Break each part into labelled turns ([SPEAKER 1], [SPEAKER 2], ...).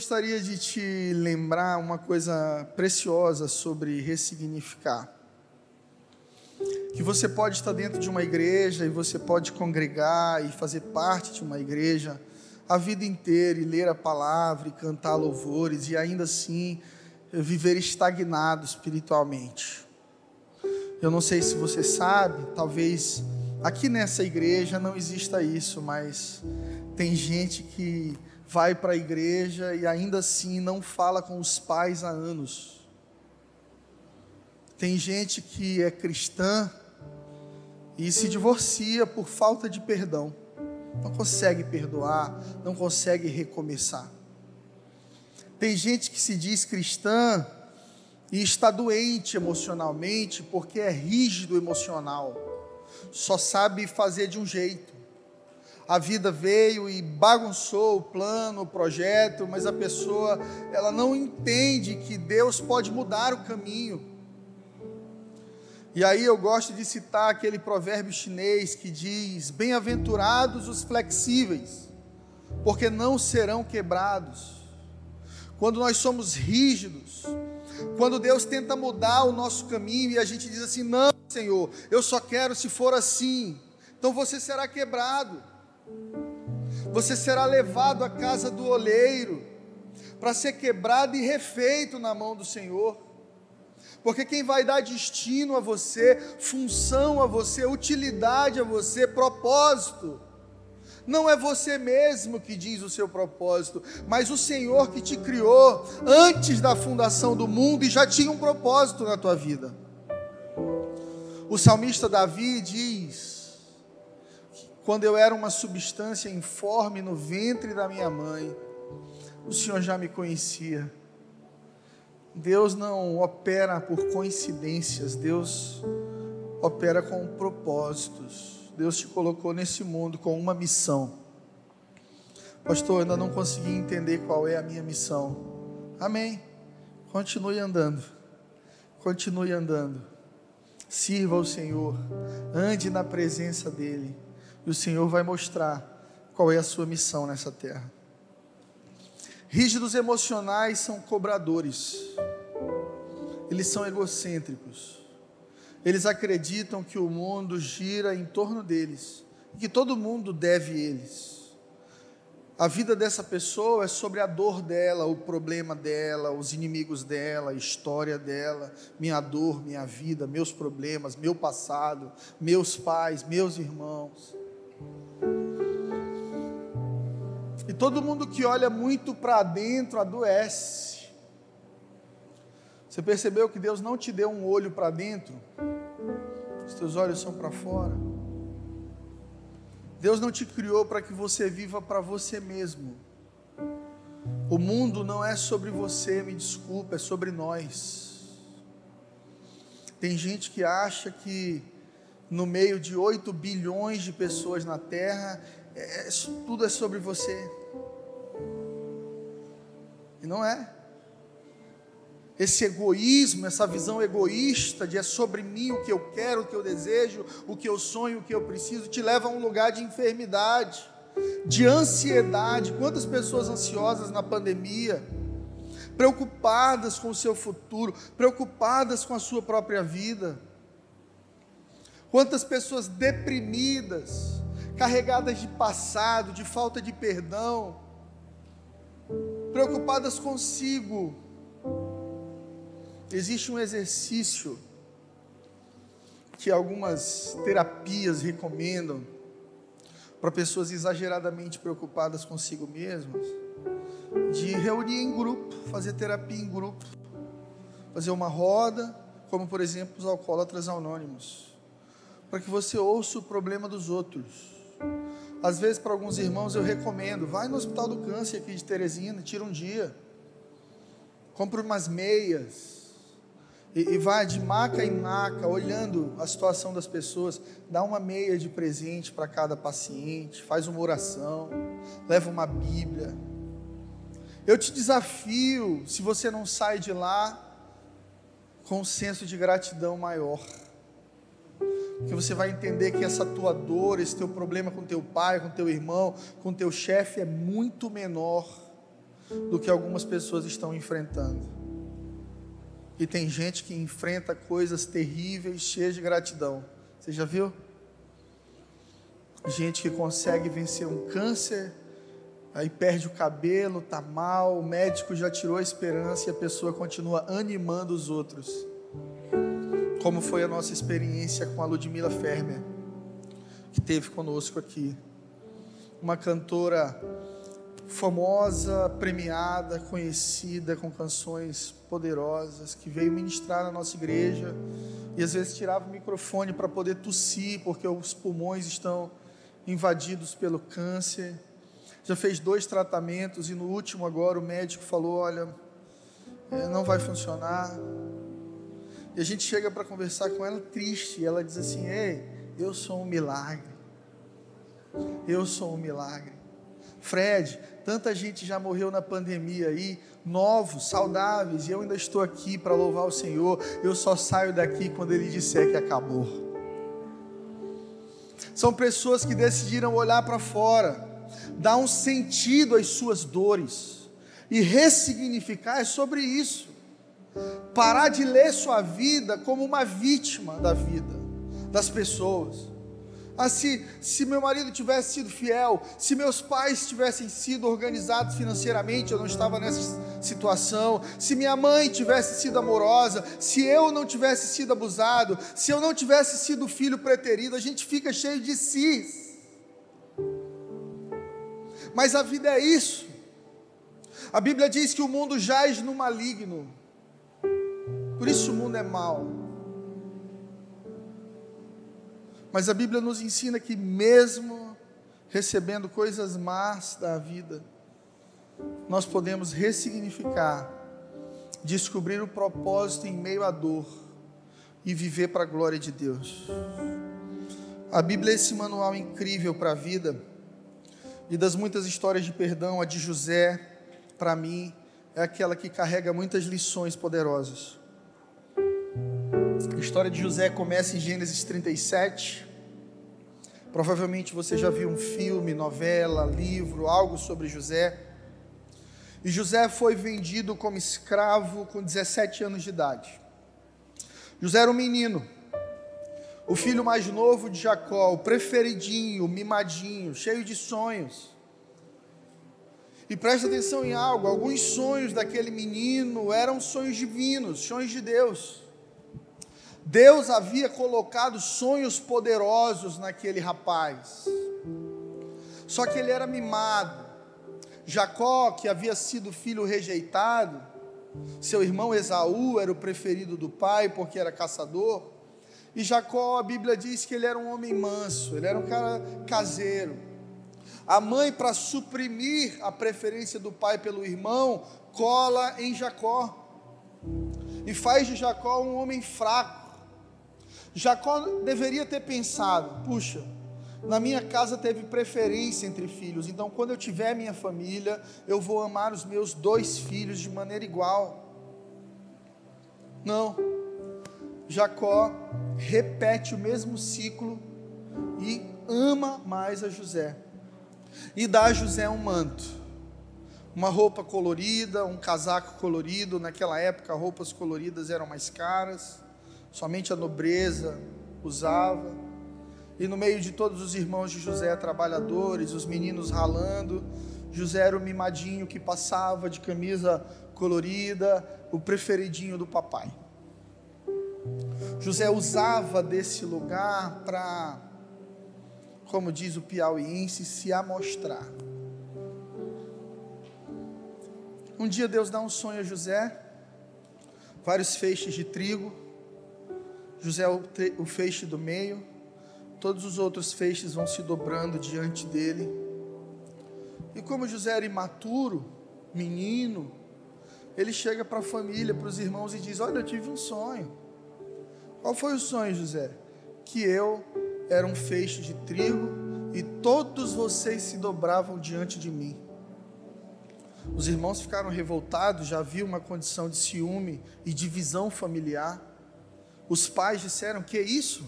[SPEAKER 1] gostaria de te lembrar uma coisa preciosa sobre ressignificar. Que você pode estar dentro de uma igreja e você pode congregar e fazer parte de uma igreja a vida inteira e ler a palavra e cantar louvores e ainda assim viver estagnado espiritualmente. Eu não sei se você sabe, talvez aqui nessa igreja não exista isso, mas tem gente que vai para a igreja e ainda assim não fala com os pais há anos. Tem gente que é cristã e se divorcia por falta de perdão. Não consegue perdoar, não consegue recomeçar. Tem gente que se diz cristã e está doente emocionalmente porque é rígido emocional, só sabe fazer de um jeito a vida veio e bagunçou o plano, o projeto, mas a pessoa ela não entende que Deus pode mudar o caminho. E aí eu gosto de citar aquele provérbio chinês que diz: Bem-aventurados os flexíveis, porque não serão quebrados. Quando nós somos rígidos, quando Deus tenta mudar o nosso caminho e a gente diz assim: Não, Senhor, eu só quero se for assim, então você será quebrado você será levado à casa do oleiro, para ser quebrado e refeito na mão do Senhor. Porque quem vai dar destino a você, função a você, utilidade a você, propósito, não é você mesmo que diz o seu propósito, mas o Senhor que te criou antes da fundação do mundo e já tinha um propósito na tua vida. O salmista Davi diz: quando eu era uma substância informe no ventre da minha mãe, o Senhor já me conhecia. Deus não opera por coincidências, Deus opera com propósitos. Deus te colocou nesse mundo com uma missão. Pastor, eu ainda não consegui entender qual é a minha missão. Amém. Continue andando. Continue andando. Sirva ao Senhor. Ande na presença dEle e o Senhor vai mostrar qual é a sua missão nessa terra. Rígidos emocionais são cobradores, eles são egocêntricos, eles acreditam que o mundo gira em torno deles, que todo mundo deve eles. A vida dessa pessoa é sobre a dor dela, o problema dela, os inimigos dela, a história dela, minha dor, minha vida, meus problemas, meu passado, meus pais, meus irmãos. E todo mundo que olha muito para dentro adoece. Você percebeu que Deus não te deu um olho para dentro? Os teus olhos são para fora. Deus não te criou para que você viva para você mesmo. O mundo não é sobre você, me desculpa, é sobre nós. Tem gente que acha que no meio de 8 bilhões de pessoas na Terra, é, tudo é sobre você. E não é. Esse egoísmo, essa visão egoísta de é sobre mim o que eu quero, o que eu desejo, o que eu sonho, o que eu preciso, te leva a um lugar de enfermidade, de ansiedade. Quantas pessoas ansiosas na pandemia, preocupadas com o seu futuro, preocupadas com a sua própria vida. Quantas pessoas deprimidas, carregadas de passado, de falta de perdão, preocupadas consigo. Existe um exercício que algumas terapias recomendam para pessoas exageradamente preocupadas consigo mesmas, de reunir em grupo, fazer terapia em grupo, fazer uma roda, como por exemplo os alcoólatras anônimos, para que você ouça o problema dos outros. Às vezes, para alguns irmãos, eu recomendo: vai no Hospital do Câncer aqui de Teresina, tira um dia, compra umas meias, e, e vai de maca em maca, olhando a situação das pessoas, dá uma meia de presente para cada paciente, faz uma oração, leva uma Bíblia. Eu te desafio, se você não sai de lá com um senso de gratidão maior que você vai entender que essa tua dor, esse teu problema com teu pai, com teu irmão, com teu chefe é muito menor do que algumas pessoas estão enfrentando. E tem gente que enfrenta coisas terríveis, cheias de gratidão. Você já viu? Gente que consegue vencer um câncer, aí perde o cabelo, tá mal, o médico já tirou a esperança e a pessoa continua animando os outros. Como foi a nossa experiência com a Ludmila Fermer, que teve conosco aqui. Uma cantora famosa, premiada, conhecida, com canções poderosas, que veio ministrar na nossa igreja e às vezes tirava o microfone para poder tossir, porque os pulmões estão invadidos pelo câncer. Já fez dois tratamentos e no último agora o médico falou: olha, é, não vai funcionar. E a gente chega para conversar com ela triste, e ela diz assim: ei, eu sou um milagre. Eu sou um milagre. Fred, tanta gente já morreu na pandemia aí, novos, saudáveis, e eu ainda estou aqui para louvar o Senhor. Eu só saio daqui quando Ele disser que acabou. São pessoas que decidiram olhar para fora, dar um sentido às suas dores e ressignificar é sobre isso. Parar de ler sua vida como uma vítima da vida das pessoas ah, se, se meu marido tivesse sido fiel, se meus pais tivessem sido organizados financeiramente, eu não estava nessa situação, se minha mãe tivesse sido amorosa, se eu não tivesse sido abusado, se eu não tivesse sido filho preterido, a gente fica cheio de si. Mas a vida é isso. A Bíblia diz que o mundo jaz no maligno. Por isso o mundo é mau. Mas a Bíblia nos ensina que, mesmo recebendo coisas más da vida, nós podemos ressignificar, descobrir o propósito em meio à dor e viver para a glória de Deus. A Bíblia é esse manual incrível para a vida, e das muitas histórias de perdão, a de José, para mim, é aquela que carrega muitas lições poderosas. A história de José começa em Gênesis 37. Provavelmente você já viu um filme, novela, livro, algo sobre José. E José foi vendido como escravo com 17 anos de idade. José era um menino, o filho mais novo de Jacó, o preferidinho, mimadinho, cheio de sonhos. E preste atenção em algo: alguns sonhos daquele menino eram sonhos divinos, sonhos de Deus. Deus havia colocado sonhos poderosos naquele rapaz. Só que ele era mimado. Jacó, que havia sido filho rejeitado, seu irmão Esaú era o preferido do pai porque era caçador. E Jacó, a Bíblia diz que ele era um homem manso, ele era um cara caseiro. A mãe, para suprimir a preferência do pai pelo irmão, cola em Jacó e faz de Jacó um homem fraco Jacó deveria ter pensado: puxa, na minha casa teve preferência entre filhos, então quando eu tiver minha família, eu vou amar os meus dois filhos de maneira igual. Não. Jacó repete o mesmo ciclo e ama mais a José. E dá a José um manto, uma roupa colorida, um casaco colorido. Naquela época, roupas coloridas eram mais caras somente a nobreza usava. E no meio de todos os irmãos de José, trabalhadores, os meninos ralando, José era o mimadinho que passava de camisa colorida, o preferidinho do papai. José usava desse lugar para, como diz o piauiense, se amostrar. Um dia Deus dá um sonho a José, vários feixes de trigo, José é o feixe do meio, todos os outros feixes vão se dobrando diante dele. E como José era imaturo, menino, ele chega para a família, para os irmãos e diz: Olha, eu tive um sonho. Qual foi o sonho, José? Que eu era um feixe de trigo e todos vocês se dobravam diante de mim. Os irmãos ficaram revoltados, já havia uma condição de ciúme e divisão familiar. Os pais disseram: Que isso?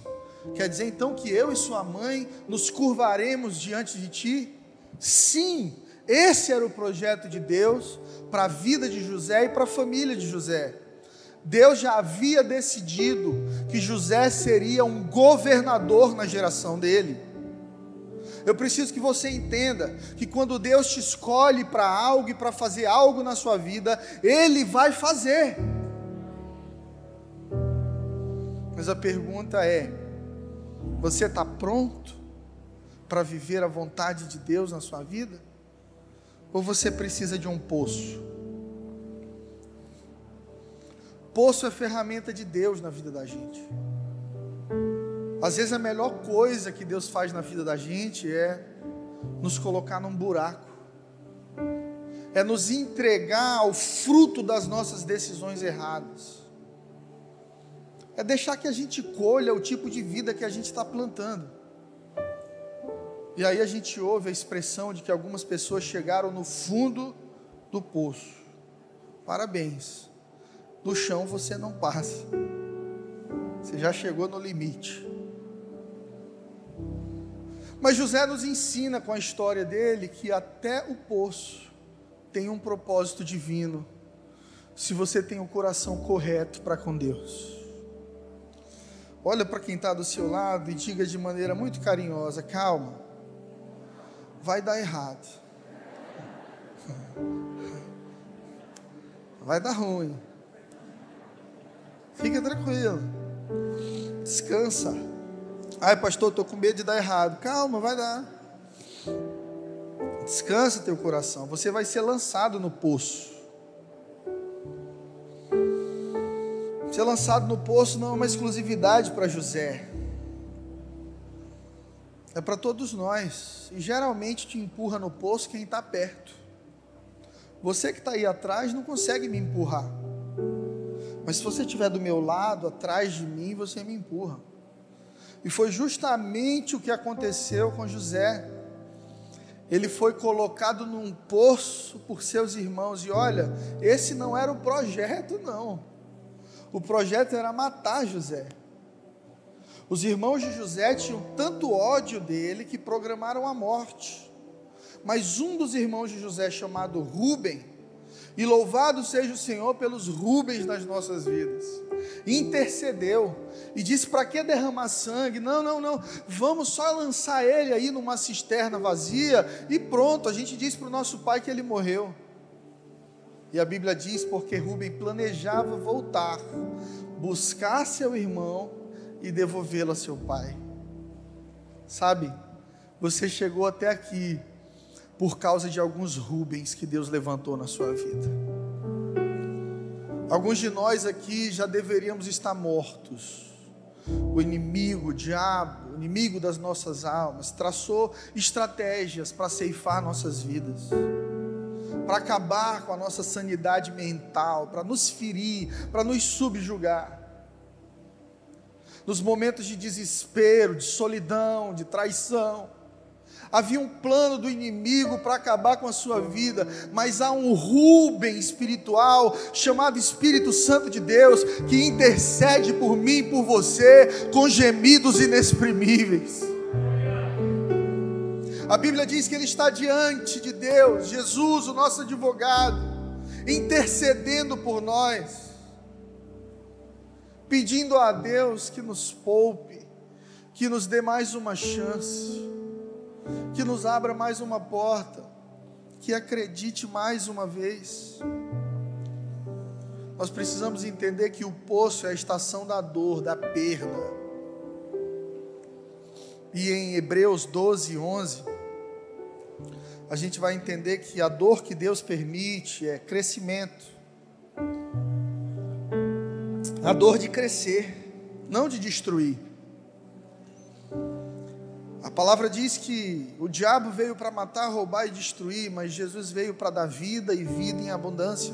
[SPEAKER 1] Quer dizer então que eu e sua mãe nos curvaremos diante de ti? Sim, Esse era o projeto de Deus para a vida de José e para a família de José. Deus já havia decidido que José seria um governador na geração dele. Eu preciso que você entenda que quando Deus te escolhe para algo e para fazer algo na sua vida, Ele vai fazer. Mas a pergunta é: você está pronto para viver a vontade de Deus na sua vida? Ou você precisa de um poço? Poço é ferramenta de Deus na vida da gente. Às vezes a melhor coisa que Deus faz na vida da gente é nos colocar num buraco, é nos entregar ao fruto das nossas decisões erradas, é deixar que a gente colha o tipo de vida que a gente está plantando. E aí a gente ouve a expressão de que algumas pessoas chegaram no fundo do poço. Parabéns do chão você não passa. Você já chegou no limite. Mas José nos ensina com a história dele que até o poço tem um propósito divino, se você tem o coração correto para com Deus. Olha para quem está do seu lado e diga de maneira muito carinhosa: calma, vai dar errado, vai dar ruim. Fica tranquilo. Descansa. Ai, pastor, estou com medo de dar errado. Calma, vai dar. Descansa teu coração. Você vai ser lançado no poço. Ser lançado no poço não é uma exclusividade para José. É para todos nós. E geralmente te empurra no poço quem está perto. Você que está aí atrás não consegue me empurrar. Mas se você estiver do meu lado, atrás de mim, você me empurra. E foi justamente o que aconteceu com José. Ele foi colocado num poço por seus irmãos. E olha, esse não era o projeto, não. O projeto era matar José. Os irmãos de José tinham tanto ódio dele que programaram a morte. Mas um dos irmãos de José, chamado Ruben, e louvado seja o Senhor pelos Rubens nas nossas vidas. Intercedeu e disse: para que derramar sangue? Não, não, não. Vamos só lançar ele aí numa cisterna vazia e pronto. A gente diz para o nosso pai que ele morreu. E a Bíblia diz: porque Rubem planejava voltar, buscar seu irmão e devolvê-lo a seu pai. Sabe, você chegou até aqui por causa de alguns Rubens que Deus levantou na sua vida. Alguns de nós aqui já deveríamos estar mortos. O inimigo, o diabo, o inimigo das nossas almas, traçou estratégias para ceifar nossas vidas, para acabar com a nossa sanidade mental, para nos ferir, para nos subjugar. Nos momentos de desespero, de solidão, de traição, havia um plano do inimigo para acabar com a sua vida, mas há um Rubem espiritual, chamado Espírito Santo de Deus, que intercede por mim e por você com gemidos inexprimíveis. A Bíblia diz que ele está diante de Deus, Jesus, o nosso advogado, intercedendo por nós, pedindo a Deus que nos poupe, que nos dê mais uma chance que nos abra mais uma porta, que acredite mais uma vez. Nós precisamos entender que o poço é a estação da dor, da perda. E em Hebreus 12, 11, a gente vai entender que a dor que Deus permite é crescimento. A dor de crescer, não de destruir. A palavra diz que o diabo veio para matar, roubar e destruir, mas Jesus veio para dar vida e vida em abundância.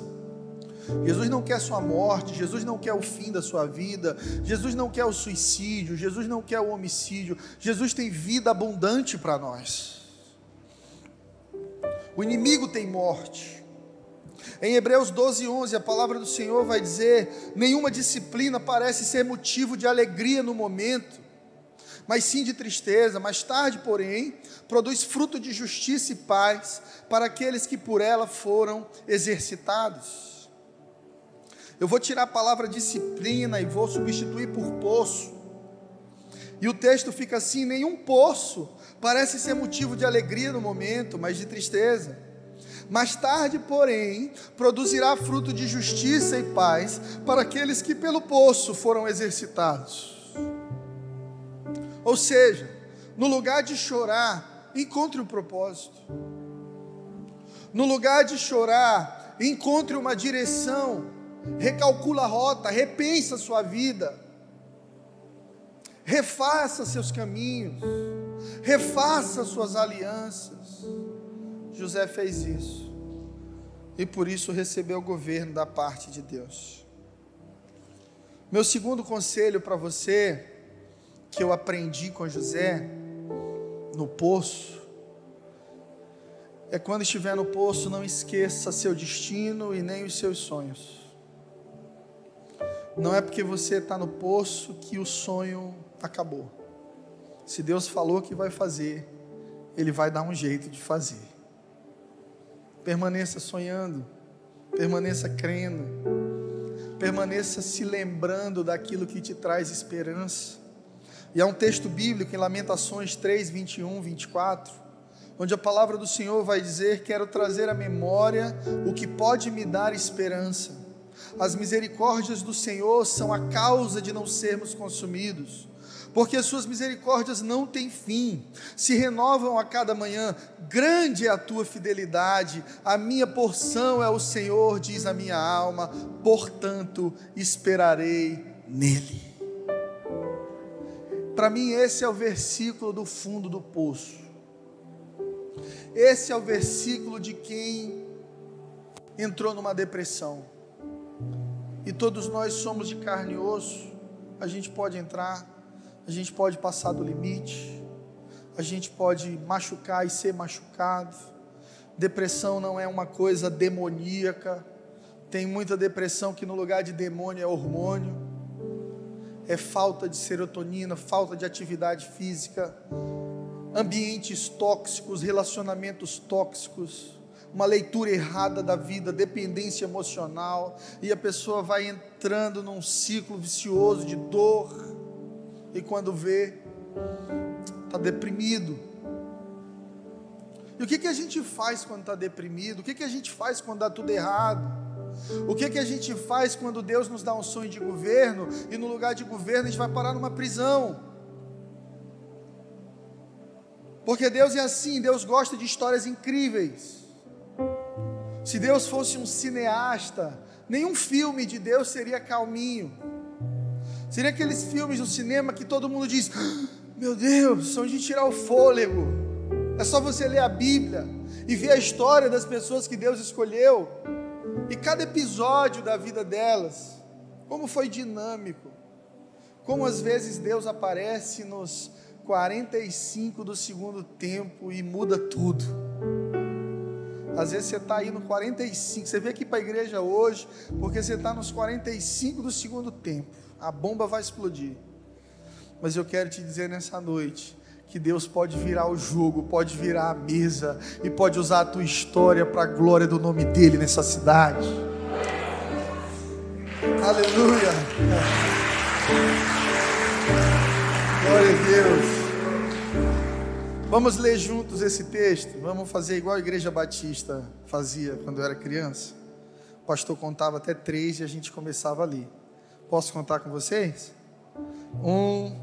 [SPEAKER 1] Jesus não quer sua morte, Jesus não quer o fim da sua vida, Jesus não quer o suicídio, Jesus não quer o homicídio, Jesus tem vida abundante para nós. O inimigo tem morte. Em Hebreus 12, 11, a palavra do Senhor vai dizer: nenhuma disciplina parece ser motivo de alegria no momento mas sim de tristeza. Mais tarde, porém, produz fruto de justiça e paz para aqueles que por ela foram exercitados. Eu vou tirar a palavra disciplina e vou substituir por poço. E o texto fica assim: nenhum poço parece ser motivo de alegria no momento, mas de tristeza. Mais tarde, porém, produzirá fruto de justiça e paz para aqueles que pelo poço foram exercitados. Ou seja, no lugar de chorar, encontre um propósito. No lugar de chorar, encontre uma direção, recalcula a rota, repensa a sua vida, refaça seus caminhos, refaça suas alianças. José fez isso e por isso recebeu o governo da parte de Deus. Meu segundo conselho para você que eu aprendi com José no poço é quando estiver no poço, não esqueça seu destino e nem os seus sonhos. Não é porque você está no poço que o sonho acabou. Se Deus falou que vai fazer, Ele vai dar um jeito de fazer. Permaneça sonhando, permaneça crendo, permaneça se lembrando daquilo que te traz esperança. E há um texto bíblico em Lamentações 3, 21, 24, onde a palavra do Senhor vai dizer: Quero trazer à memória o que pode me dar esperança. As misericórdias do Senhor são a causa de não sermos consumidos, porque as suas misericórdias não têm fim, se renovam a cada manhã. Grande é a tua fidelidade, a minha porção é o Senhor, diz a minha alma, portanto esperarei nele. Para mim, esse é o versículo do fundo do poço. Esse é o versículo de quem entrou numa depressão. E todos nós somos de carne e osso. A gente pode entrar, a gente pode passar do limite, a gente pode machucar e ser machucado. Depressão não é uma coisa demoníaca. Tem muita depressão que no lugar de demônio é hormônio. É falta de serotonina, falta de atividade física, ambientes tóxicos, relacionamentos tóxicos, uma leitura errada da vida, dependência emocional, e a pessoa vai entrando num ciclo vicioso de dor, e quando vê, está deprimido. E o que, que a gente faz quando está deprimido? O que, que a gente faz quando dá tudo errado? O que, que a gente faz quando Deus nos dá um sonho de governo e no lugar de governo a gente vai parar numa prisão? Porque Deus é assim, Deus gosta de histórias incríveis. Se Deus fosse um cineasta, nenhum filme de Deus seria calminho. Seria aqueles filmes no cinema que todo mundo diz: ah, Meu Deus, são de tirar o fôlego. É só você ler a Bíblia e ver a história das pessoas que Deus escolheu. E cada episódio da vida delas, como foi dinâmico, como às vezes Deus aparece nos 45 do segundo tempo e muda tudo. Às vezes você está aí no 45, você veio aqui para a igreja hoje, porque você está nos 45 do segundo tempo, a bomba vai explodir. Mas eu quero te dizer nessa noite, que Deus pode virar o jogo, pode virar a mesa e pode usar a tua história para a glória do nome dele nessa cidade. Aleluia. Glória a Deus. Vamos ler juntos esse texto. Vamos fazer igual a igreja batista fazia quando eu era criança. O pastor contava até três e a gente começava ali. Posso contar com vocês? Um,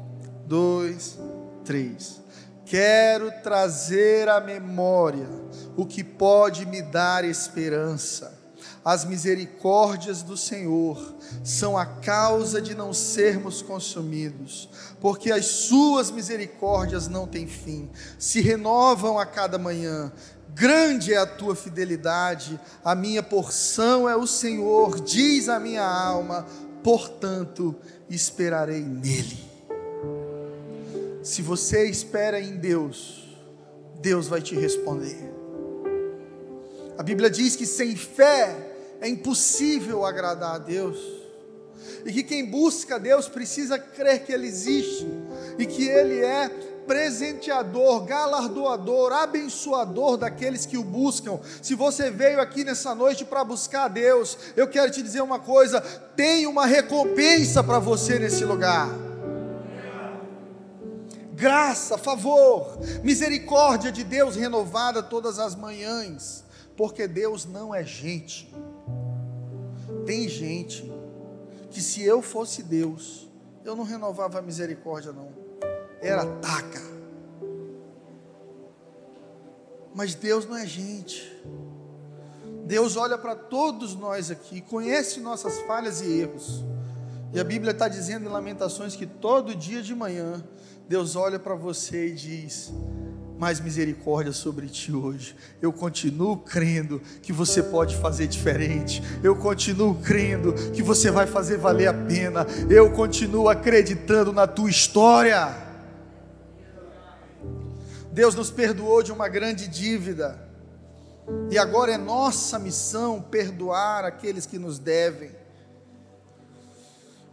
[SPEAKER 1] dois, 3. Quero trazer à memória o que pode me dar esperança. As misericórdias do Senhor são a causa de não sermos consumidos, porque as suas misericórdias não têm fim, se renovam a cada manhã. Grande é a tua fidelidade, a minha porção é o Senhor, diz a minha alma, portanto esperarei nele. Se você espera em Deus, Deus vai te responder. A Bíblia diz que sem fé é impossível agradar a Deus. E que quem busca Deus precisa crer que Ele existe, e que Ele é presenteador, galardoador, abençoador daqueles que o buscam. Se você veio aqui nessa noite para buscar a Deus, eu quero te dizer uma coisa: tem uma recompensa para você nesse lugar. Graça, favor, misericórdia de Deus renovada todas as manhãs, porque Deus não é gente. Tem gente que se eu fosse Deus, eu não renovava a misericórdia não era taca. Mas Deus não é gente. Deus olha para todos nós aqui, conhece nossas falhas e erros. E a Bíblia está dizendo em Lamentações que todo dia de manhã Deus olha para você e diz: mais misericórdia sobre ti hoje. Eu continuo crendo que você pode fazer diferente. Eu continuo crendo que você vai fazer valer a pena. Eu continuo acreditando na tua história. Deus nos perdoou de uma grande dívida. E agora é nossa missão perdoar aqueles que nos devem.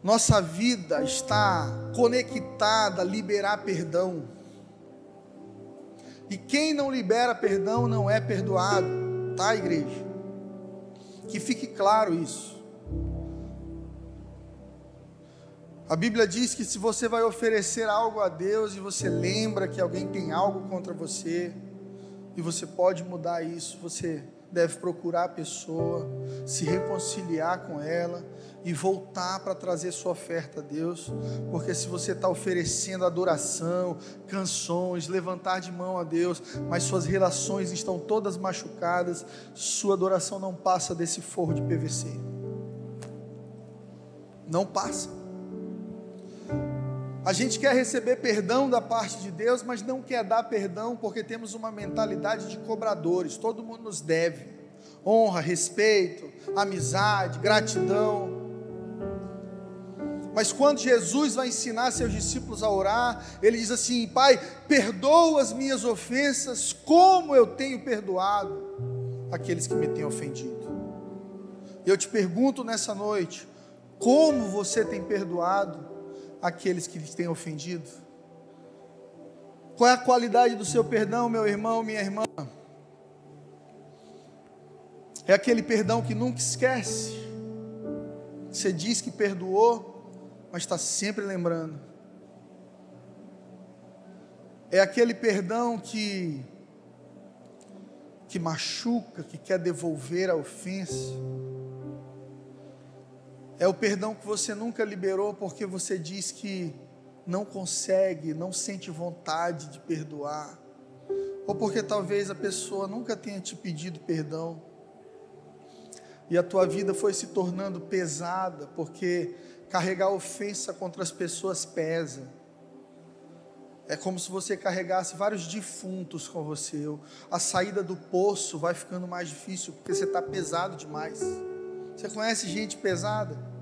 [SPEAKER 1] Nossa vida está conectada a liberar perdão. E quem não libera perdão não é perdoado, tá, igreja? Que fique claro isso. A Bíblia diz que se você vai oferecer algo a Deus e você lembra que alguém tem algo contra você, e você pode mudar isso, você deve procurar a pessoa, se reconciliar com ela e voltar para trazer sua oferta a Deus, porque se você está oferecendo adoração, canções, levantar de mão a Deus, mas suas relações estão todas machucadas, sua adoração não passa desse forro de PVC. Não passa. A gente quer receber perdão da parte de Deus, mas não quer dar perdão porque temos uma mentalidade de cobradores. Todo mundo nos deve honra, respeito, amizade, gratidão. Mas quando Jesus vai ensinar seus discípulos a orar, ele diz assim: Pai, perdoa as minhas ofensas, como eu tenho perdoado aqueles que me têm ofendido. Eu te pergunto nessa noite: como você tem perdoado aqueles que lhes têm ofendido? Qual é a qualidade do seu perdão, meu irmão, minha irmã? É aquele perdão que nunca esquece. Você diz que perdoou, mas está sempre lembrando. É aquele perdão que que machuca, que quer devolver a ofensa. É o perdão que você nunca liberou porque você diz que não consegue, não sente vontade de perdoar. Ou porque talvez a pessoa nunca tenha te pedido perdão. E a tua vida foi se tornando pesada, porque carregar ofensa contra as pessoas pesa. É como se você carregasse vários defuntos com você. A saída do poço vai ficando mais difícil, porque você está pesado demais. Você conhece gente pesada?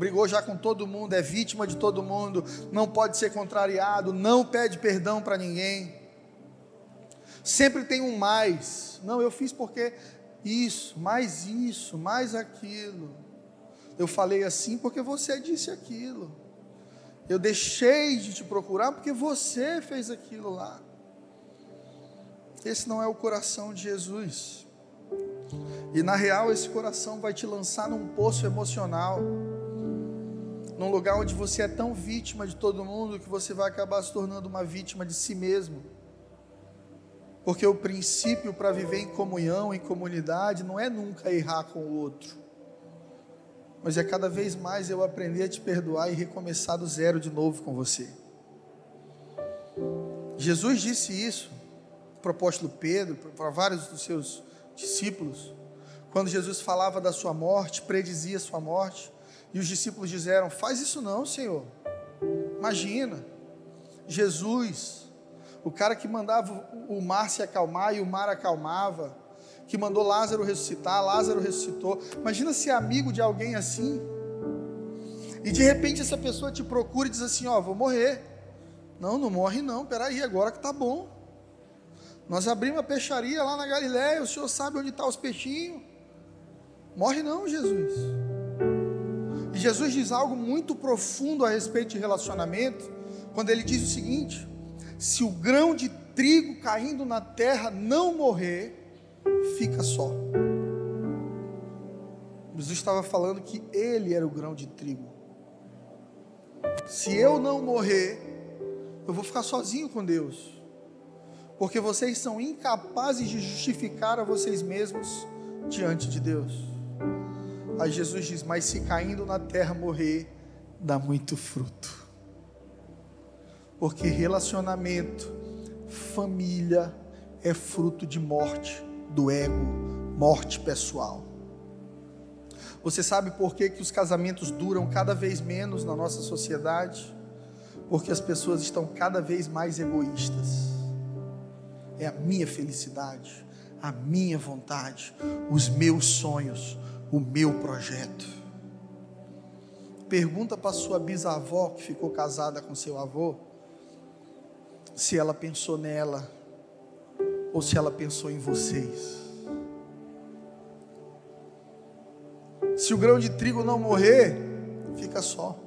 [SPEAKER 1] Brigou já com todo mundo, é vítima de todo mundo, não pode ser contrariado, não pede perdão para ninguém. Sempre tem um mais. Não, eu fiz porque isso, mais isso, mais aquilo. Eu falei assim porque você disse aquilo. Eu deixei de te procurar porque você fez aquilo lá. Esse não é o coração de Jesus. E na real, esse coração vai te lançar num poço emocional, num lugar onde você é tão vítima de todo mundo que você vai acabar se tornando uma vítima de si mesmo. Porque o princípio para viver em comunhão, em comunidade, não é nunca errar com o outro, mas é cada vez mais eu aprender a te perdoar e recomeçar do zero de novo com você. Jesus disse isso para o apóstolo Pedro, para vários dos seus discípulos. Quando Jesus falava da sua morte, predizia sua morte, e os discípulos disseram: Faz isso não, Senhor. Imagina, Jesus, o cara que mandava o mar se acalmar e o mar acalmava, que mandou Lázaro ressuscitar, Lázaro ressuscitou. Imagina ser amigo de alguém assim. E de repente essa pessoa te procura e diz assim: Ó, vou morrer. Não, não morre não, peraí, agora que tá bom. Nós abrimos a peixaria lá na Galiléia, o senhor sabe onde estão tá os peixinhos. Morre não, Jesus. Jesus diz algo muito profundo a respeito de relacionamento, quando ele diz o seguinte: se o grão de trigo caindo na terra não morrer, fica só. Jesus estava falando que ele era o grão de trigo. Se eu não morrer, eu vou ficar sozinho com Deus. Porque vocês são incapazes de justificar a vocês mesmos diante de Deus. Aí Jesus diz: Mas se caindo na terra morrer, dá muito fruto. Porque relacionamento, família, é fruto de morte do ego, morte pessoal. Você sabe por que, que os casamentos duram cada vez menos na nossa sociedade? Porque as pessoas estão cada vez mais egoístas. É a minha felicidade, a minha vontade, os meus sonhos, o meu projeto. Pergunta para sua bisavó que ficou casada com seu avô se ela pensou nela ou se ela pensou em vocês. Se o grão de trigo não morrer, fica só.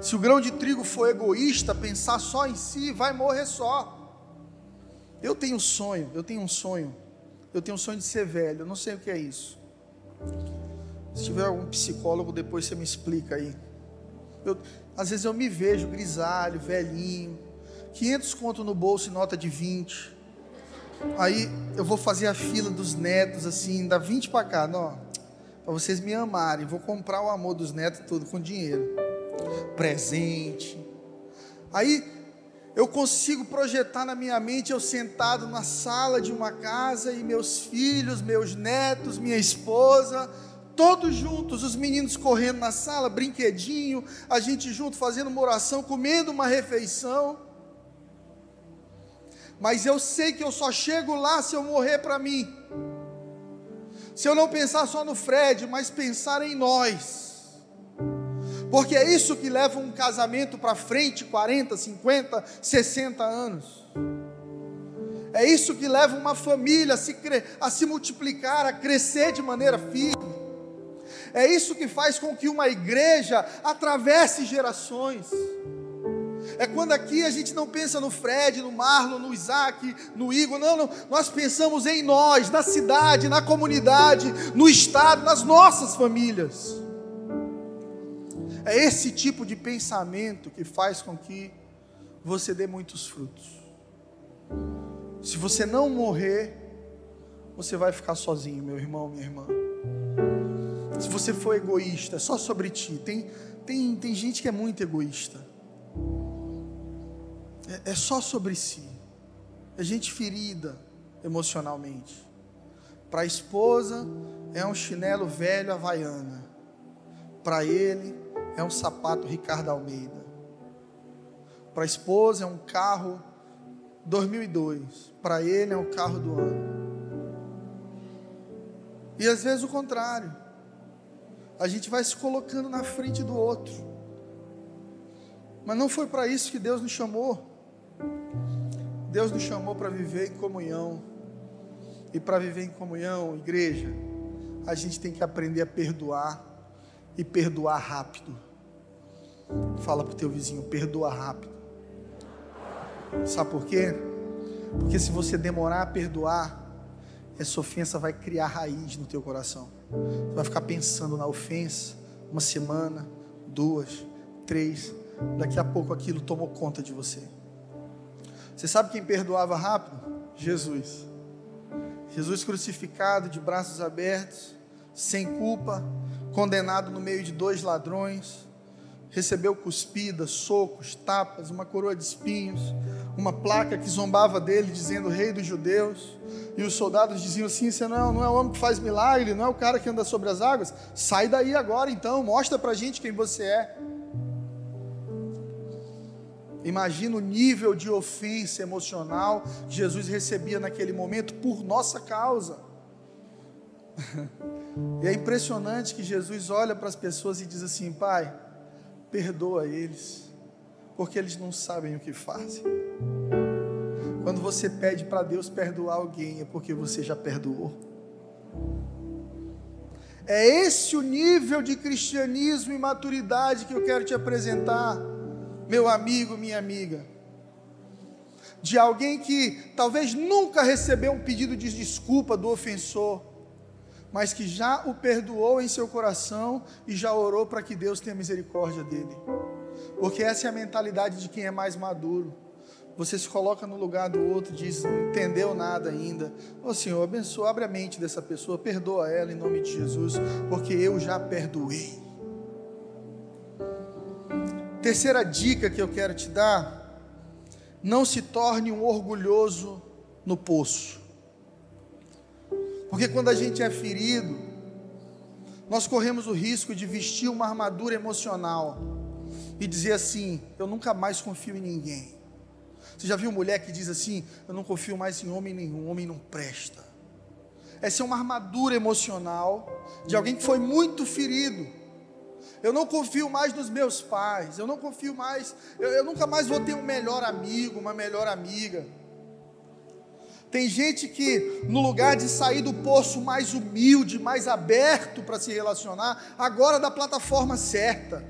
[SPEAKER 1] Se o grão de trigo for egoísta, pensar só em si, vai morrer só. Eu tenho um sonho, eu tenho um sonho. Eu tenho um sonho de ser velho, eu não sei o que é isso. Se tiver algum psicólogo, depois você me explica aí. Eu, às vezes eu me vejo grisalho, velhinho, 500 conto no bolso e nota de 20. Aí eu vou fazer a fila dos netos assim, dá 20 para cá, não para vocês me amarem. Vou comprar o amor dos netos tudo com dinheiro, presente. Aí eu consigo projetar na minha mente eu sentado na sala de uma casa e meus filhos, meus netos, minha esposa, todos juntos, os meninos correndo na sala, brinquedinho, a gente junto fazendo uma oração, comendo uma refeição. Mas eu sei que eu só chego lá se eu morrer para mim. Se eu não pensar só no Fred, mas pensar em nós. Porque é isso que leva um casamento para frente 40, 50, 60 anos. É isso que leva uma família a se, a se multiplicar, a crescer de maneira firme. É isso que faz com que uma igreja atravesse gerações. É quando aqui a gente não pensa no Fred, no Marlon, no Isaac, no Igor, não, não. Nós pensamos em nós, na cidade, na comunidade, no estado, nas nossas famílias. É esse tipo de pensamento que faz com que você dê muitos frutos. Se você não morrer, você vai ficar sozinho, meu irmão, minha irmã. Se você for egoísta, só sobre ti. Tem, tem, tem gente que é muito egoísta é, é só sobre si. É gente ferida emocionalmente. Para a esposa é um chinelo velho havaiana. Para ele é um sapato Ricardo Almeida. Para a esposa é um carro 2002. Para ele é um carro do ano. E às vezes o contrário. A gente vai se colocando na frente do outro. Mas não foi para isso que Deus nos chamou. Deus nos chamou para viver em comunhão. E para viver em comunhão, igreja, a gente tem que aprender a perdoar e perdoar rápido. Fala para o teu vizinho, perdoa rápido. Sabe por quê? Porque se você demorar a perdoar, essa ofensa vai criar raiz no teu coração. Você vai ficar pensando na ofensa uma semana, duas, três. Daqui a pouco aquilo tomou conta de você. Você sabe quem perdoava rápido? Jesus. Jesus crucificado, de braços abertos, sem culpa, condenado no meio de dois ladrões, recebeu cuspidas, socos, tapas, uma coroa de espinhos, uma placa que zombava dele, dizendo Rei dos Judeus. E os soldados diziam assim: Você não é, não é o homem que faz milagre, não é o cara que anda sobre as águas? Sai daí agora então, mostra pra gente quem você é. Imagina o nível de ofensa emocional que Jesus recebia naquele momento por nossa causa. E é impressionante que Jesus olha para as pessoas e diz assim: Pai, perdoa eles, porque eles não sabem o que fazem. Quando você pede para Deus perdoar alguém, é porque você já perdoou. É esse o nível de cristianismo e maturidade que eu quero te apresentar meu amigo, minha amiga, de alguém que talvez nunca recebeu um pedido de desculpa do ofensor, mas que já o perdoou em seu coração e já orou para que Deus tenha misericórdia dele. Porque essa é a mentalidade de quem é mais maduro. Você se coloca no lugar do outro diz: Não entendeu nada ainda. Ô Senhor, abençoa, abre a mente dessa pessoa, perdoa ela em nome de Jesus, porque eu já perdoei. Terceira dica que eu quero te dar: não se torne um orgulhoso no poço. Porque quando a gente é ferido, nós corremos o risco de vestir uma armadura emocional e dizer assim: Eu nunca mais confio em ninguém. Você já viu mulher que diz assim: Eu não confio mais em homem nenhum, homem não presta. Essa é uma armadura emocional de alguém que foi muito ferido. Eu não confio mais nos meus pais, eu não confio mais, eu, eu nunca mais vou ter um melhor amigo, uma melhor amiga. Tem gente que, no lugar de sair do poço mais humilde, mais aberto para se relacionar, agora da plataforma certa,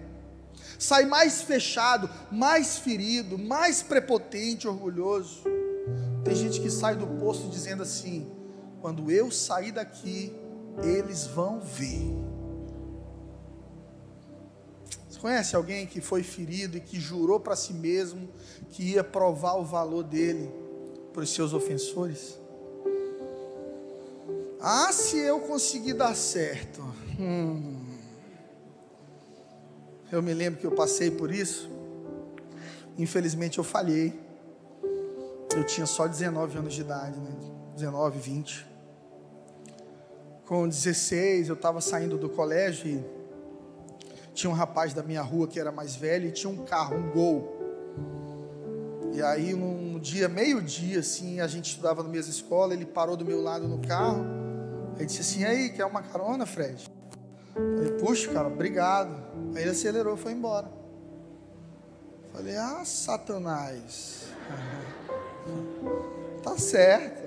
[SPEAKER 1] sai mais fechado, mais ferido, mais prepotente, orgulhoso. Tem gente que sai do poço dizendo assim: quando eu sair daqui, eles vão ver. Você conhece alguém que foi ferido e que jurou para si mesmo que ia provar o valor dele? Para os seus ofensores? Ah, se eu conseguir dar certo. Hum. Eu me lembro que eu passei por isso. Infelizmente eu falhei. Eu tinha só 19 anos de idade, né? 19, 20. Com 16 eu estava saindo do colégio e tinha um rapaz da minha rua que era mais velho e tinha um carro, um gol. E aí, um dia, meio-dia, assim, a gente estudava na mesma escola, ele parou do meu lado no carro. Aí disse assim: aí, quer uma carona, Fred? Falei, puxa, cara, obrigado. Aí ele acelerou e foi embora. Falei, ah, Satanás. tá certo.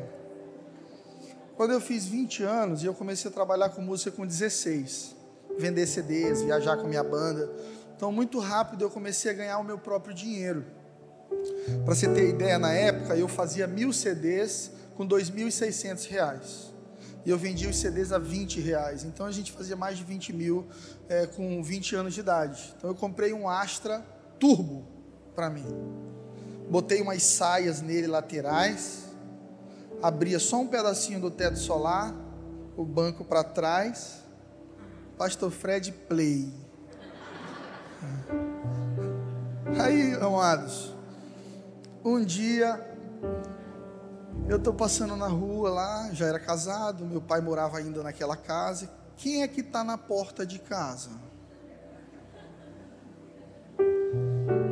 [SPEAKER 1] Quando eu fiz 20 anos e eu comecei a trabalhar com música com 16, vender CDs, viajar com minha banda. Então, muito rápido eu comecei a ganhar o meu próprio dinheiro. Para você ter ideia, na época eu fazia mil CDs com dois mil e seiscentos reais. E eu vendia os CDs a 20 reais. Então a gente fazia mais de 20 mil é, com 20 anos de idade. Então eu comprei um Astra Turbo para mim. Botei umas saias nele laterais. Abria só um pedacinho do teto solar. O banco para trás. Pastor Fred Play. Aí, amados, um dia, eu estou passando na rua lá, já era casado, meu pai morava ainda naquela casa. Quem é que está na porta de casa?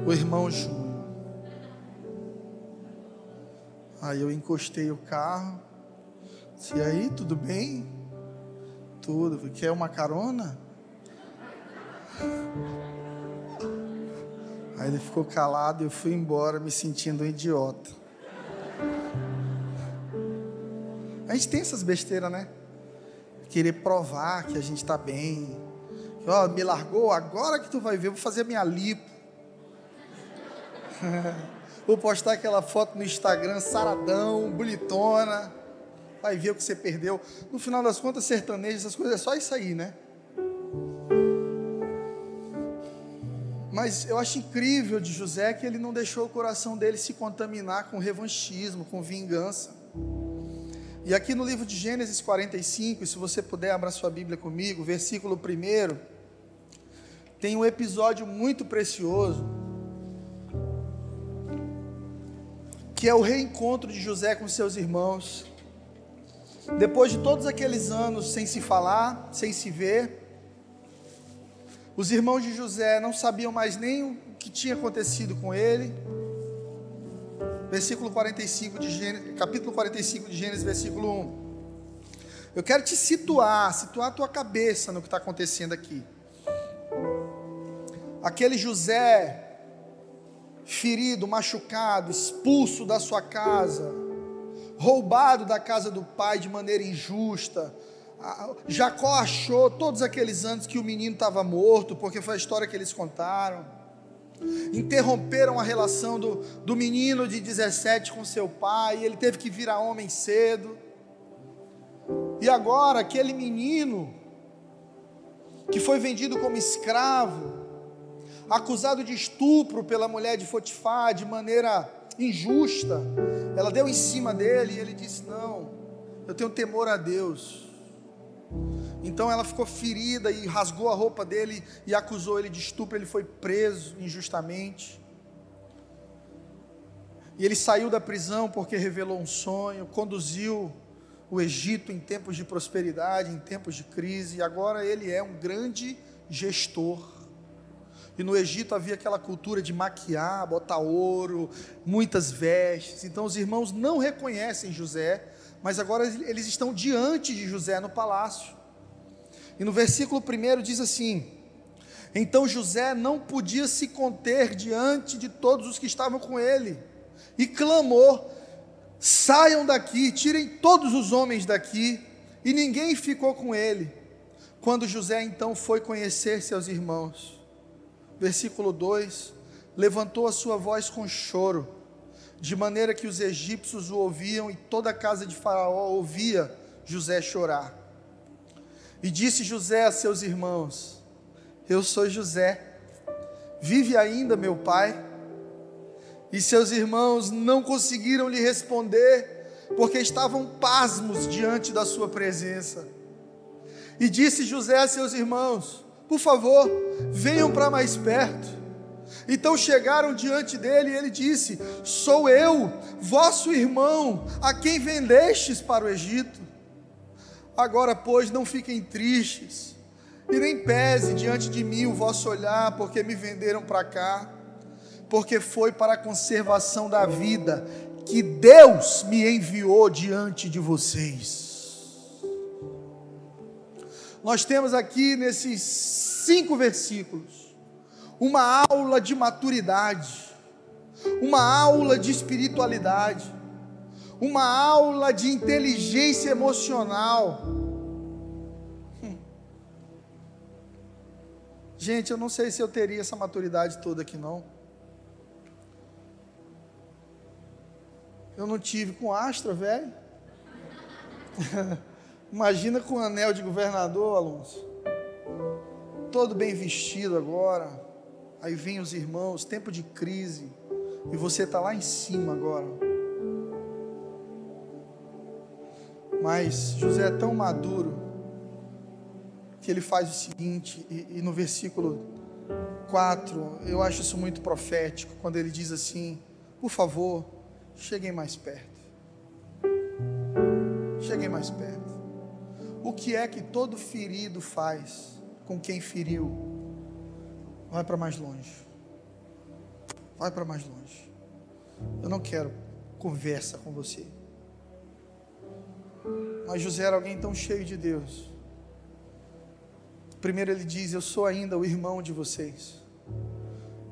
[SPEAKER 1] O irmão Júnior. Aí eu encostei o carro. Disse, aí, tudo bem? Tudo. Quer uma carona? Aí ele ficou calado e eu fui embora me sentindo um idiota. A gente tem essas besteiras, né? Querer provar que a gente está bem. Ó, oh, me largou, agora que tu vai ver, eu vou fazer minha lipo. vou postar aquela foto no Instagram, saradão, bonitona. Vai ver o que você perdeu. No final das contas, sertanejo, essas coisas, é só isso aí, né? Mas eu acho incrível de José que ele não deixou o coração dele se contaminar com revanchismo, com vingança. E aqui no livro de Gênesis 45, se você puder abrir sua Bíblia comigo, versículo 1, tem um episódio muito precioso, que é o reencontro de José com seus irmãos. Depois de todos aqueles anos sem se falar, sem se ver, os irmãos de José não sabiam mais nem o que tinha acontecido com ele. Versículo 45 de Gênesis, capítulo 45 de Gênesis, versículo 1. Eu quero te situar, situar a tua cabeça no que está acontecendo aqui. Aquele José, ferido, machucado, expulso da sua casa, roubado da casa do pai de maneira injusta, Jacó achou todos aqueles anos que o menino estava morto, porque foi a história que eles contaram. interromperam a relação do, do menino de 17 com seu pai, ele teve que virar homem cedo. E agora, aquele menino que foi vendido como escravo, acusado de estupro pela mulher de Fotifá de maneira injusta, ela deu em cima dele e ele disse: Não, eu tenho temor a Deus. Então ela ficou ferida e rasgou a roupa dele e acusou ele de estupro. Ele foi preso injustamente. E ele saiu da prisão porque revelou um sonho, conduziu o Egito em tempos de prosperidade, em tempos de crise, e agora ele é um grande gestor. E no Egito havia aquela cultura de maquiar, botar ouro, muitas vestes. Então os irmãos não reconhecem José, mas agora eles estão diante de José no palácio. E no versículo 1 diz assim: Então José não podia se conter diante de todos os que estavam com ele, e clamou: Saiam daqui, tirem todos os homens daqui. E ninguém ficou com ele. Quando José então foi conhecer seus irmãos, versículo 2: levantou a sua voz com choro, de maneira que os egípcios o ouviam e toda a casa de Faraó ouvia José chorar. E disse José a seus irmãos: Eu sou José, vive ainda meu pai? E seus irmãos não conseguiram lhe responder, porque estavam pasmos diante da sua presença. E disse José a seus irmãos: Por favor, venham para mais perto. Então chegaram diante dele e ele disse: Sou eu, vosso irmão, a quem vendestes para o Egito. Agora, pois, não fiquem tristes, e nem pese diante de mim o vosso olhar, porque me venderam para cá porque foi para a conservação da vida que Deus me enviou diante de vocês. Nós temos aqui nesses cinco versículos uma aula de maturidade, uma aula de espiritualidade, uma aula de inteligência emocional. Hum. Gente, eu não sei se eu teria essa maturidade toda aqui não. Eu não tive com Astra, velho. Imagina com anel de governador, Alonso. Todo bem vestido agora. Aí vem os irmãos, tempo de crise. E você está lá em cima agora. Mas José é tão maduro que ele faz o seguinte, e, e no versículo 4, eu acho isso muito profético, quando ele diz assim: Por favor, Cheguem mais perto. Cheguem mais perto. O que é que todo ferido faz com quem feriu? Vai para mais longe. Vai para mais longe. Eu não quero conversa com você. Mas José era alguém tão cheio de Deus. Primeiro ele diz: Eu sou ainda o irmão de vocês.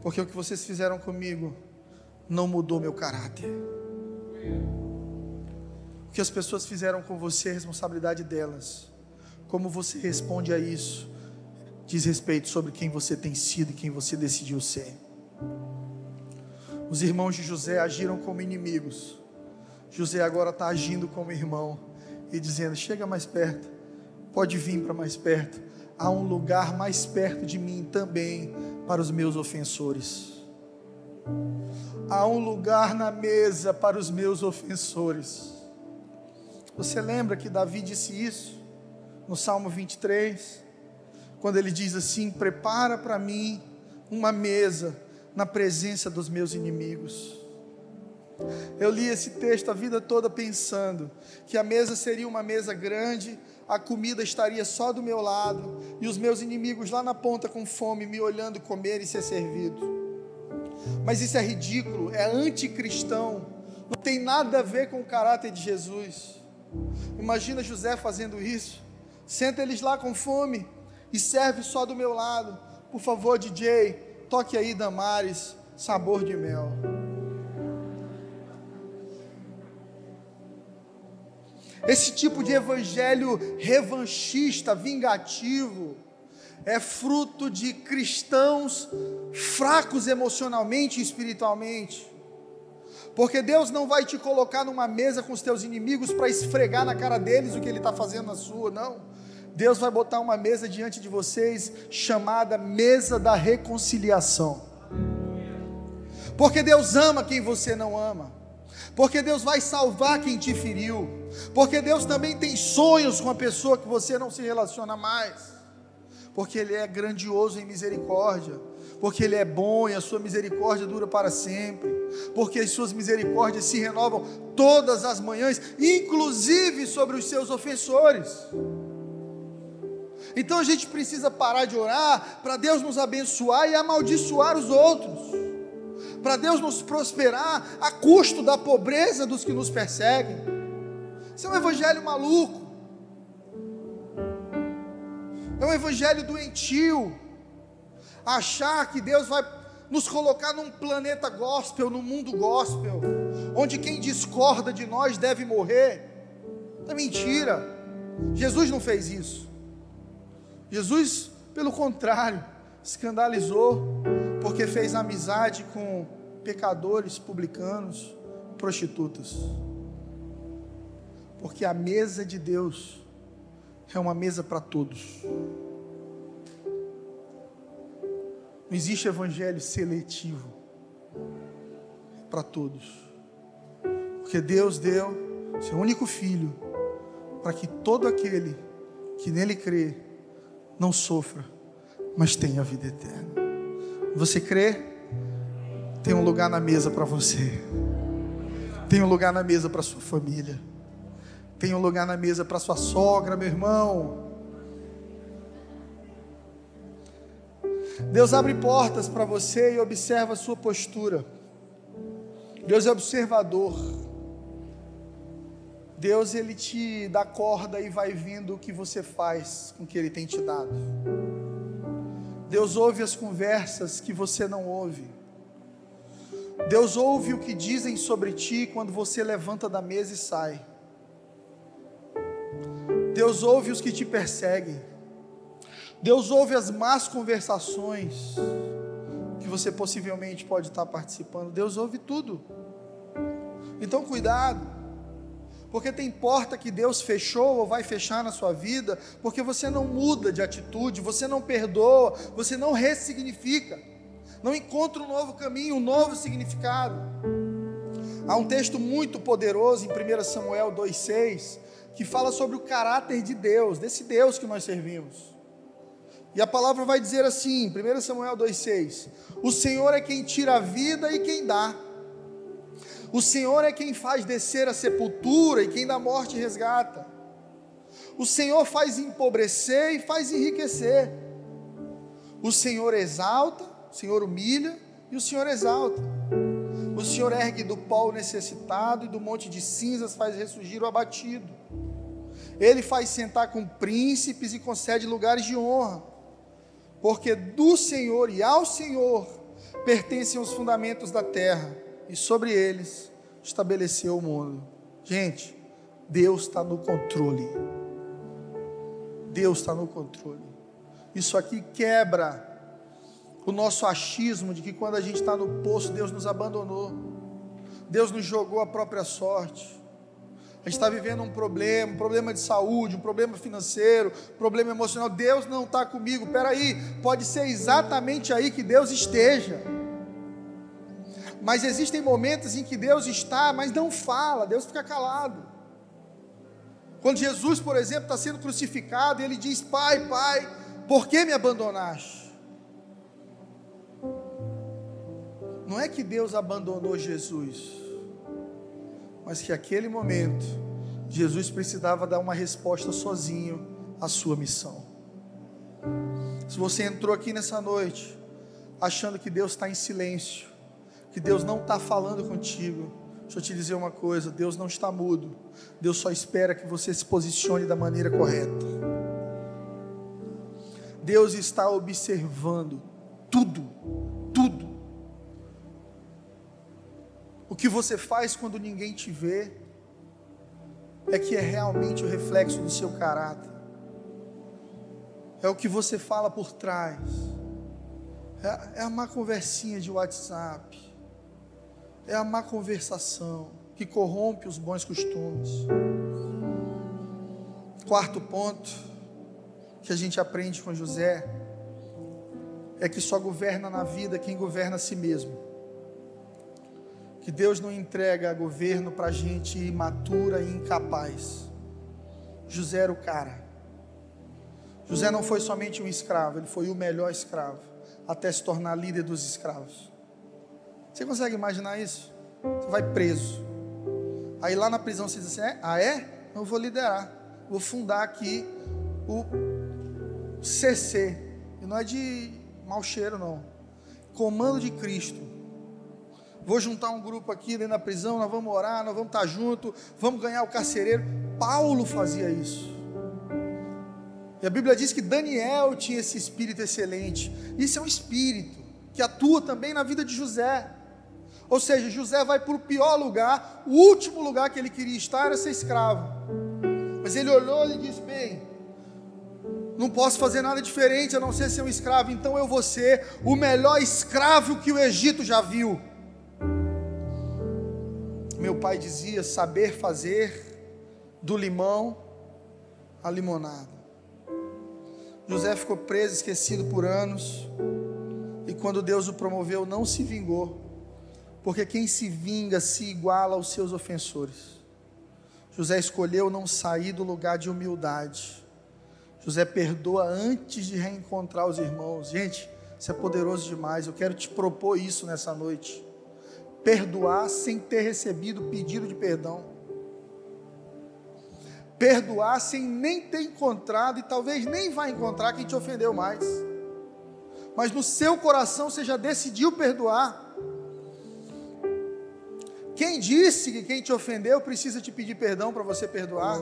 [SPEAKER 1] Porque o que vocês fizeram comigo não mudou meu caráter. O que as pessoas fizeram com você é responsabilidade delas. Como você responde a isso diz respeito sobre quem você tem sido e quem você decidiu ser. Os irmãos de José agiram como inimigos. José agora está agindo como irmão e dizendo: chega mais perto, pode vir para mais perto. Há um lugar mais perto de mim também para os meus ofensores há um lugar na mesa para os meus ofensores. Você lembra que Davi disse isso no Salmo 23? Quando ele diz assim: Prepara para mim uma mesa na presença dos meus inimigos. Eu li esse texto a vida toda pensando que a mesa seria uma mesa grande, a comida estaria só do meu lado e os meus inimigos lá na ponta com fome me olhando comer e ser servido. Mas isso é ridículo, é anticristão, não tem nada a ver com o caráter de Jesus. Imagina José fazendo isso. Senta eles lá com fome e serve só do meu lado. Por favor, DJ, toque aí Damares, sabor de mel. Esse tipo de evangelho revanchista, vingativo, é fruto de cristãos fracos emocionalmente e espiritualmente. Porque Deus não vai te colocar numa mesa com os teus inimigos para esfregar na cara deles o que Ele está fazendo na sua, não. Deus vai botar uma mesa diante de vocês chamada mesa da reconciliação. Porque Deus ama quem você não ama. Porque Deus vai salvar quem te feriu. Porque Deus também tem sonhos com a pessoa que você não se relaciona mais. Porque Ele é grandioso em misericórdia porque Ele é bom e a sua misericórdia dura para sempre, porque as suas misericórdias se renovam todas as manhãs, inclusive sobre os seus ofensores. Então a gente precisa parar de orar para Deus nos abençoar e amaldiçoar os outros, para Deus nos prosperar a custo da pobreza dos que nos perseguem. Isso é um evangelho maluco, é um evangelho doentio achar que Deus vai nos colocar num planeta gospel, num mundo gospel, onde quem discorda de nós deve morrer. É mentira. Jesus não fez isso. Jesus, pelo contrário, escandalizou porque fez amizade com pecadores, publicanos, prostitutas. Porque a mesa de Deus é uma mesa para todos. Não existe evangelho seletivo para todos. Porque Deus deu seu único filho para que todo aquele que nele crê não sofra, mas tenha vida eterna. Você crê? Tem um lugar na mesa para você. Tem um lugar na mesa para sua família. Tem um lugar na mesa para sua sogra, meu irmão. Deus abre portas para você e observa a sua postura. Deus é observador. Deus ele te dá corda e vai vindo o que você faz com o que ele tem te dado. Deus ouve as conversas que você não ouve. Deus ouve o que dizem sobre ti quando você levanta da mesa e sai. Deus ouve os que te perseguem. Deus ouve as más conversações que você possivelmente pode estar participando. Deus ouve tudo. Então, cuidado, porque tem porta que Deus fechou ou vai fechar na sua vida, porque você não muda de atitude, você não perdoa, você não ressignifica, não encontra um novo caminho, um novo significado. Há um texto muito poderoso em 1 Samuel 2,6 que fala sobre o caráter de Deus, desse Deus que nós servimos. E a palavra vai dizer assim, 1 Samuel 2,6: O Senhor é quem tira a vida e quem dá. O Senhor é quem faz descer a sepultura e quem da morte resgata. O Senhor faz empobrecer e faz enriquecer. O Senhor exalta, o Senhor humilha e o Senhor exalta. O Senhor ergue do pó o necessitado e do monte de cinzas faz ressurgir o abatido. Ele faz sentar com príncipes e concede lugares de honra porque do Senhor e ao Senhor pertencem os fundamentos da terra, e sobre eles estabeleceu o mundo. Gente, Deus está no controle. Deus está no controle. Isso aqui quebra o nosso achismo de que quando a gente está no poço, Deus nos abandonou, Deus nos jogou a própria sorte a gente está vivendo um problema, um problema de saúde, um problema financeiro, um problema emocional. Deus não está comigo. Peraí, pode ser exatamente aí que Deus esteja. Mas existem momentos em que Deus está, mas não fala, Deus fica calado. Quando Jesus, por exemplo, está sendo crucificado, ele diz: Pai, Pai, por que me abandonaste? Não é que Deus abandonou Jesus mas que aquele momento Jesus precisava dar uma resposta sozinho à sua missão. Se você entrou aqui nessa noite achando que Deus está em silêncio, que Deus não está falando contigo, deixa eu te dizer uma coisa: Deus não está mudo, Deus só espera que você se posicione da maneira correta. Deus está observando tudo, tudo. O que você faz quando ninguém te vê é que é realmente o reflexo do seu caráter. é o que você fala por trás, é, é a má conversinha de WhatsApp, é a má conversação que corrompe os bons costumes. Quarto ponto que a gente aprende com José é que só governa na vida quem governa a si mesmo. Que Deus não entrega governo para gente imatura e incapaz. José era o cara. José não foi somente um escravo, ele foi o melhor escravo, até se tornar líder dos escravos. Você consegue imaginar isso? Você vai preso. Aí lá na prisão você diz assim: ah, é? Eu vou liderar, vou fundar aqui o CC. E não é de mau cheiro, não. Comando de Cristo. Vou juntar um grupo aqui dentro da prisão, nós vamos orar, nós vamos estar juntos, vamos ganhar o carcereiro. Paulo fazia isso. E a Bíblia diz que Daniel tinha esse espírito excelente. Isso é um espírito que atua também na vida de José. Ou seja, José vai para o pior lugar, o último lugar que ele queria estar era ser escravo. Mas ele olhou e disse: Bem, não posso fazer nada diferente a não ser ser um escravo, então eu vou ser o melhor escravo que o Egito já viu. Meu pai dizia: saber fazer do limão a limonada. José ficou preso, esquecido por anos, e quando Deus o promoveu, não se vingou, porque quem se vinga se iguala aos seus ofensores. José escolheu não sair do lugar de humildade José perdoa antes de reencontrar os irmãos. Gente, isso é poderoso demais. Eu quero te propor isso nessa noite. Perdoar sem ter recebido pedido de perdão. Perdoar sem nem ter encontrado e talvez nem vá encontrar quem te ofendeu mais. Mas no seu coração você já decidiu perdoar. Quem disse que quem te ofendeu precisa te pedir perdão para você perdoar?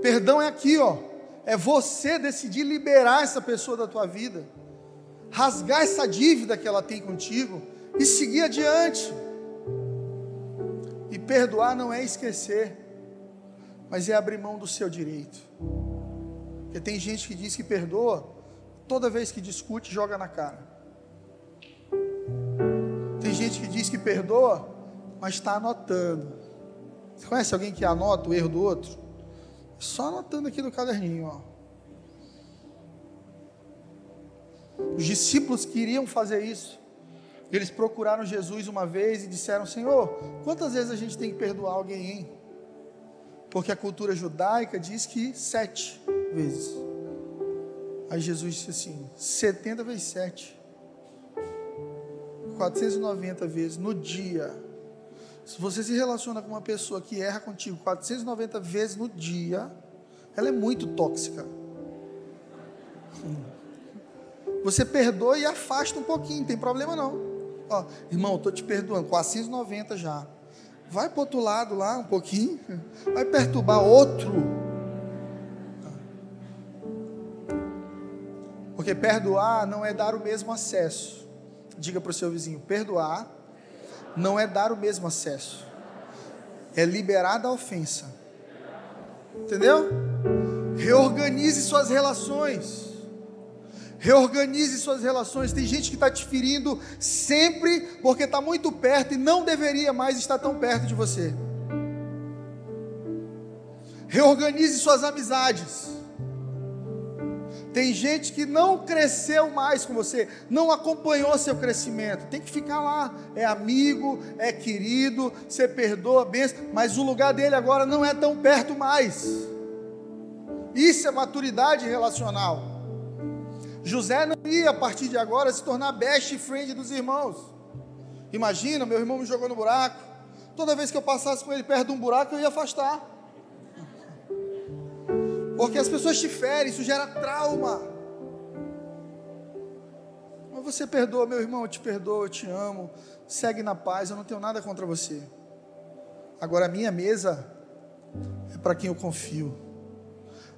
[SPEAKER 1] Perdão é aqui, ó é você decidir liberar essa pessoa da tua vida, rasgar essa dívida que ela tem contigo e seguir adiante. E perdoar não é esquecer, mas é abrir mão do seu direito. Porque tem gente que diz que perdoa, toda vez que discute, joga na cara. Tem gente que diz que perdoa, mas está anotando. Você conhece alguém que anota o erro do outro? Só anotando aqui no caderninho, ó. Os discípulos queriam fazer isso. Eles procuraram Jesus uma vez e disseram: Senhor, quantas vezes a gente tem que perdoar alguém, hein? Porque a cultura judaica diz que sete vezes. Aí Jesus disse assim: 70 vezes sete. 490 vezes no dia. Se você se relaciona com uma pessoa que erra contigo 490 vezes no dia, ela é muito tóxica. Você perdoa e afasta um pouquinho, não tem problema não. Ó, irmão, estou te perdoando, 490 já. Vai para outro lado lá um pouquinho, vai perturbar outro. Porque perdoar não é dar o mesmo acesso. Diga para o seu vizinho: perdoar não é dar o mesmo acesso, é liberar da ofensa. Entendeu? Reorganize suas relações. Reorganize suas relações. Tem gente que está te ferindo sempre porque está muito perto e não deveria mais estar tão perto de você. Reorganize suas amizades. Tem gente que não cresceu mais com você, não acompanhou seu crescimento. Tem que ficar lá. É amigo, é querido, você perdoa, benção, mas o lugar dele agora não é tão perto mais. Isso é maturidade relacional. José não ia a partir de agora se tornar best friend dos irmãos. Imagina, meu irmão me jogou no buraco. Toda vez que eu passasse com ele perto de um buraco, eu ia afastar. Porque as pessoas te ferem, isso gera trauma. Mas você perdoa, meu irmão, eu te perdoo, eu te amo. Segue na paz, eu não tenho nada contra você. Agora a minha mesa é para quem eu confio.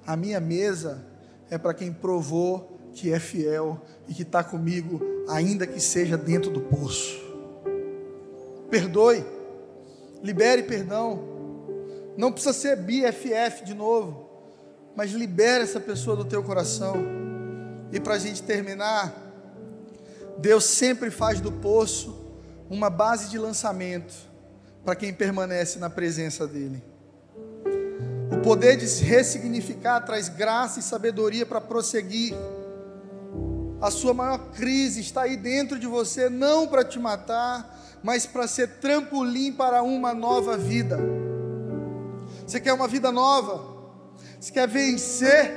[SPEAKER 1] A minha mesa é para quem provou que é fiel e que está comigo, ainda que seja dentro do poço. Perdoe, libere perdão. Não precisa ser BFF de novo mas libera essa pessoa do teu coração. E para a gente terminar, Deus sempre faz do poço uma base de lançamento para quem permanece na presença dEle. O poder de se ressignificar traz graça e sabedoria para prosseguir. A sua maior crise está aí dentro de você, não para te matar, mas para ser trampolim para uma nova vida. Você quer uma vida nova? Você quer vencer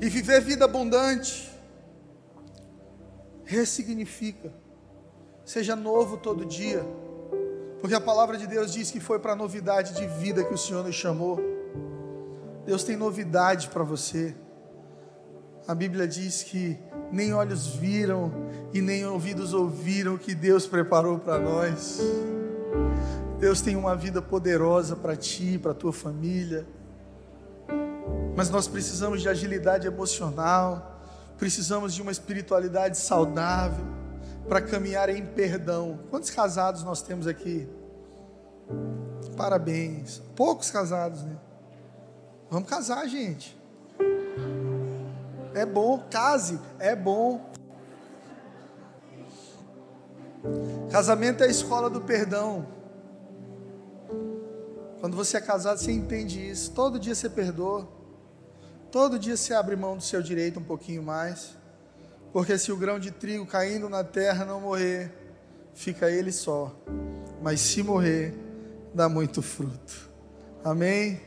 [SPEAKER 1] e viver vida abundante? Ressignifica. Seja novo todo dia. Porque a palavra de Deus diz que foi para a novidade de vida que o Senhor nos chamou. Deus tem novidade para você. A Bíblia diz que nem olhos viram e nem ouvidos ouviram o que Deus preparou para nós. Deus tem uma vida poderosa para ti, para tua família. Mas nós precisamos de agilidade emocional, precisamos de uma espiritualidade saudável para caminhar em perdão. Quantos casados nós temos aqui? Parabéns. Poucos casados, né? Vamos casar, gente. É bom, case, é bom. Casamento é a escola do perdão. Quando você é casado, você entende isso. Todo dia você perdoa. Todo dia você abre mão do seu direito um pouquinho mais. Porque se o grão de trigo caindo na terra não morrer, fica ele só. Mas se morrer, dá muito fruto. Amém?